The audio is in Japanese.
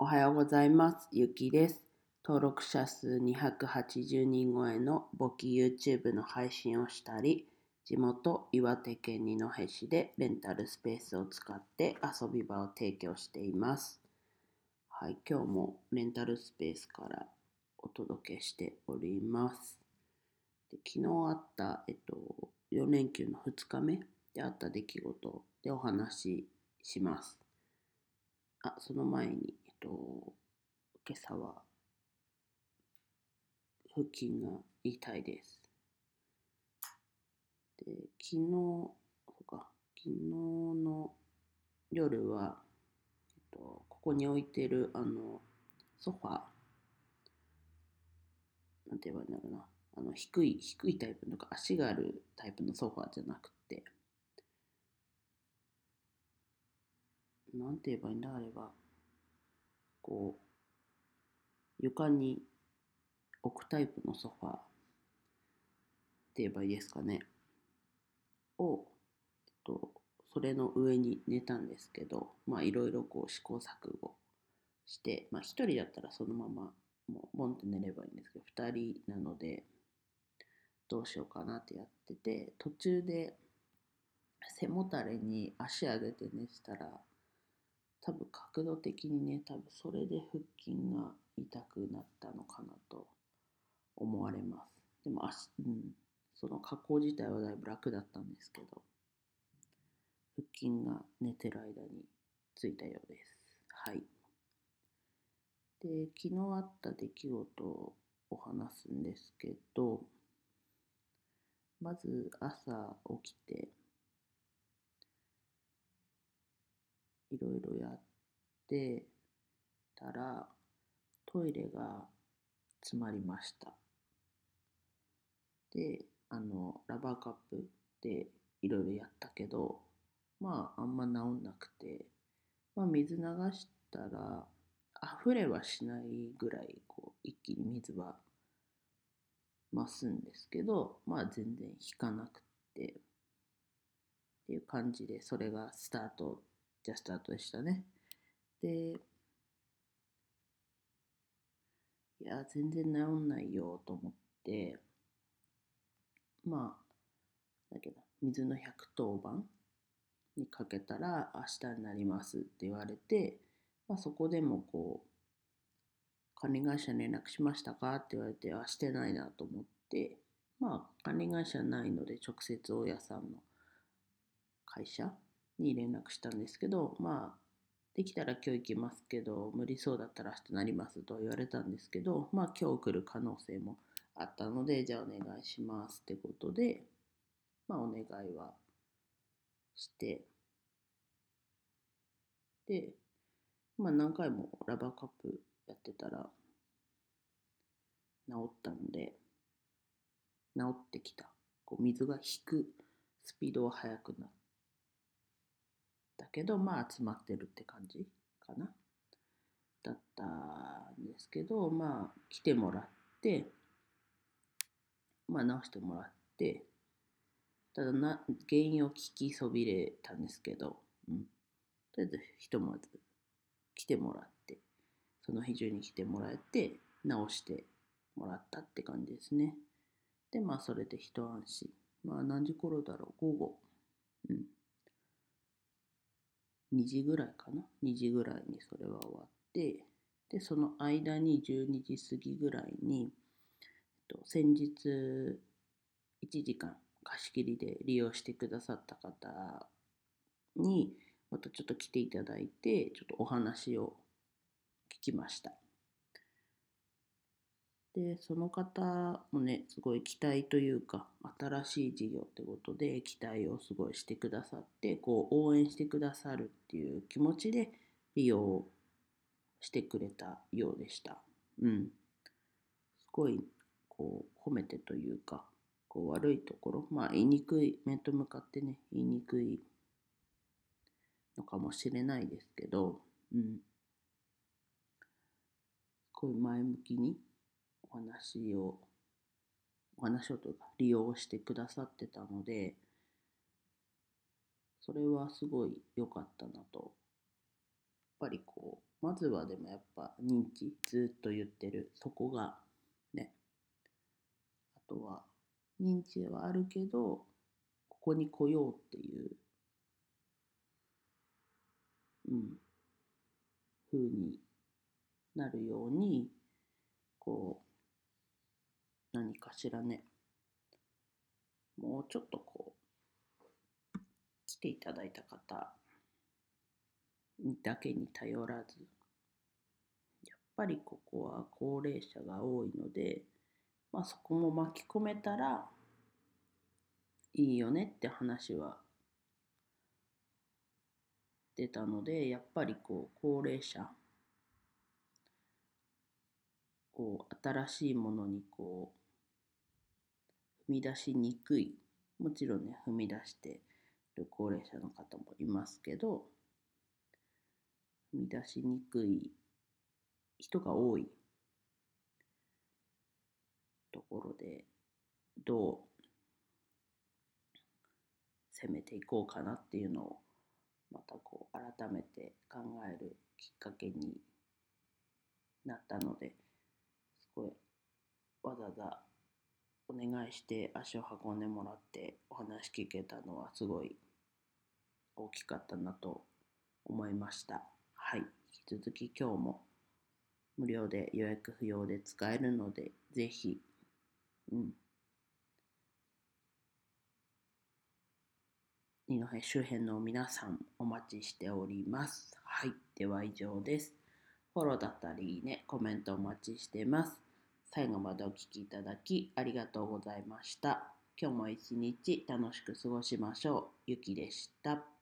おはようございます。ゆきです。登録者数280人超えの簿記 YouTube の配信をしたり、地元岩手県二戸市でレンタルスペースを使って遊び場を提供しています。はい、今日もレンタルスペースからお届けしております。で昨日あった、えっと、4連休の2日目であった出来事でお話しします。あ、その前に、と、今朝は腹筋が痛いです。で、昨日、そうか、昨日の夜は、えっと、ここに置いてるあのソファー、なんて言えばいいんだろうな、あの低い、低いタイプのか足があるタイプのソファーじゃなくて、なんて言えばいいんだあれば、こう、床に置くタイプのソファーって言えばいいですかね。を、えっと、それの上に寝たんですけど、まあいろいろこう試行錯誤して、まあ一人だったらそのままもうボンって寝ればいいんですけど、二人なので、どうしようかなってやってて、途中で背もたれに足上げて寝てたら、多分角度的にね、多分それで腹筋が痛くなったのかなと思われます。でも足、うん、その加工自体はだいぶ楽だったんですけど、腹筋が寝てる間についたようです。はい。で、昨日あった出来事をお話すんですけど、まず朝起きて、いろいろやってたら、トイレが詰まりました。で、あの、ラバーカップでいろいろやったけど、まあ、あんま治んなくて、まあ、水流したら、溢れはしないぐらい、こう、一気に水は増すんですけど、まあ、全然引かなくて、っていう感じで、それがスタート、じゃスタートでしたね。で、いや、全然治んないよと思って、まあ、だけど、水の110番にかけたら明日になりますって言われて、まあ、そこでもこう、管理会社に連絡しましたかって言われて、あ、してないなと思って、まあ、管理会社ないので直接大家さんの会社に連絡したんですけど、まあ、できたら今日行きますけど、無理そうだったら明日なりますと言われたんですけど、まあ今日来る可能性もあったので、じゃあお願いしますってことで、まあお願いはして、で、まあ何回もラバーカップやってたら治ったので、治ってきた。こう水が引くスピードは速くなったけど、まあ詰まってるって感じかな。だったんですけど、まあ来てもらって、まあ直してもらって、ただな原因を聞きそびれたんですけど、うん、とりあえずひとまず来てもらって、その日中に来てもらえて、直してもらったって感じですね。で、まあそれで一安心。まあ何時頃だろう、午後。うん。2時ぐらいかな ?2 時ぐらいにそれは終わって、で、その間に12時過ぎぐらいに、えっと、先日1時間貸し切りで利用してくださった方に、またちょっと来ていただいて、ちょっとお話を聞きました。で、その方もね、すごい期待というか、新しい事業ってことで期待をすごいしてくださって、こう応援してくださるっていう気持ちで利用してくれたようでした。うん。すごい、こう、褒めてというか、こう悪いところ、まあ言いにくい、面と向かってね、言いにくいのかもしれないですけど、うん。すごい前向きにお話を、お話をというか、利用してくださってたので、それはすごい良かったなと。やっぱりこうまずはでもやっぱ認知ずっと言ってるそこがね。あとは認知はあるけどここに来ようっていううん風になるようにこう何かしらね。もうちょっとこう来ていただいた方だけに頼らず。やっぱりここは高齢者が多いので、まあ、そこも巻き込めたらいいよねって話は出たのでやっぱりこう高齢者こう新しいものにこうみ出しにくい。もちろんね踏み出してる高齢者の方もいますけど踏み出しにくい人が多いところでどう攻めていこうかなっていうのをまたこう改めて考えるきっかけになったのですごいわざわざお願いして足を運んでもらってお話聞けたのはすごい大きかったなと思いました。はい。引き続き今日も無料で予約不要で使えるので、ぜひ、うん。二戸周辺の皆さんお待ちしております。はい。では以上です。フォローだったりね、コメントお待ちしてます。最後までお聴きいただきありがとうございました。今日も一日楽しく過ごしましょう。ゆきでした。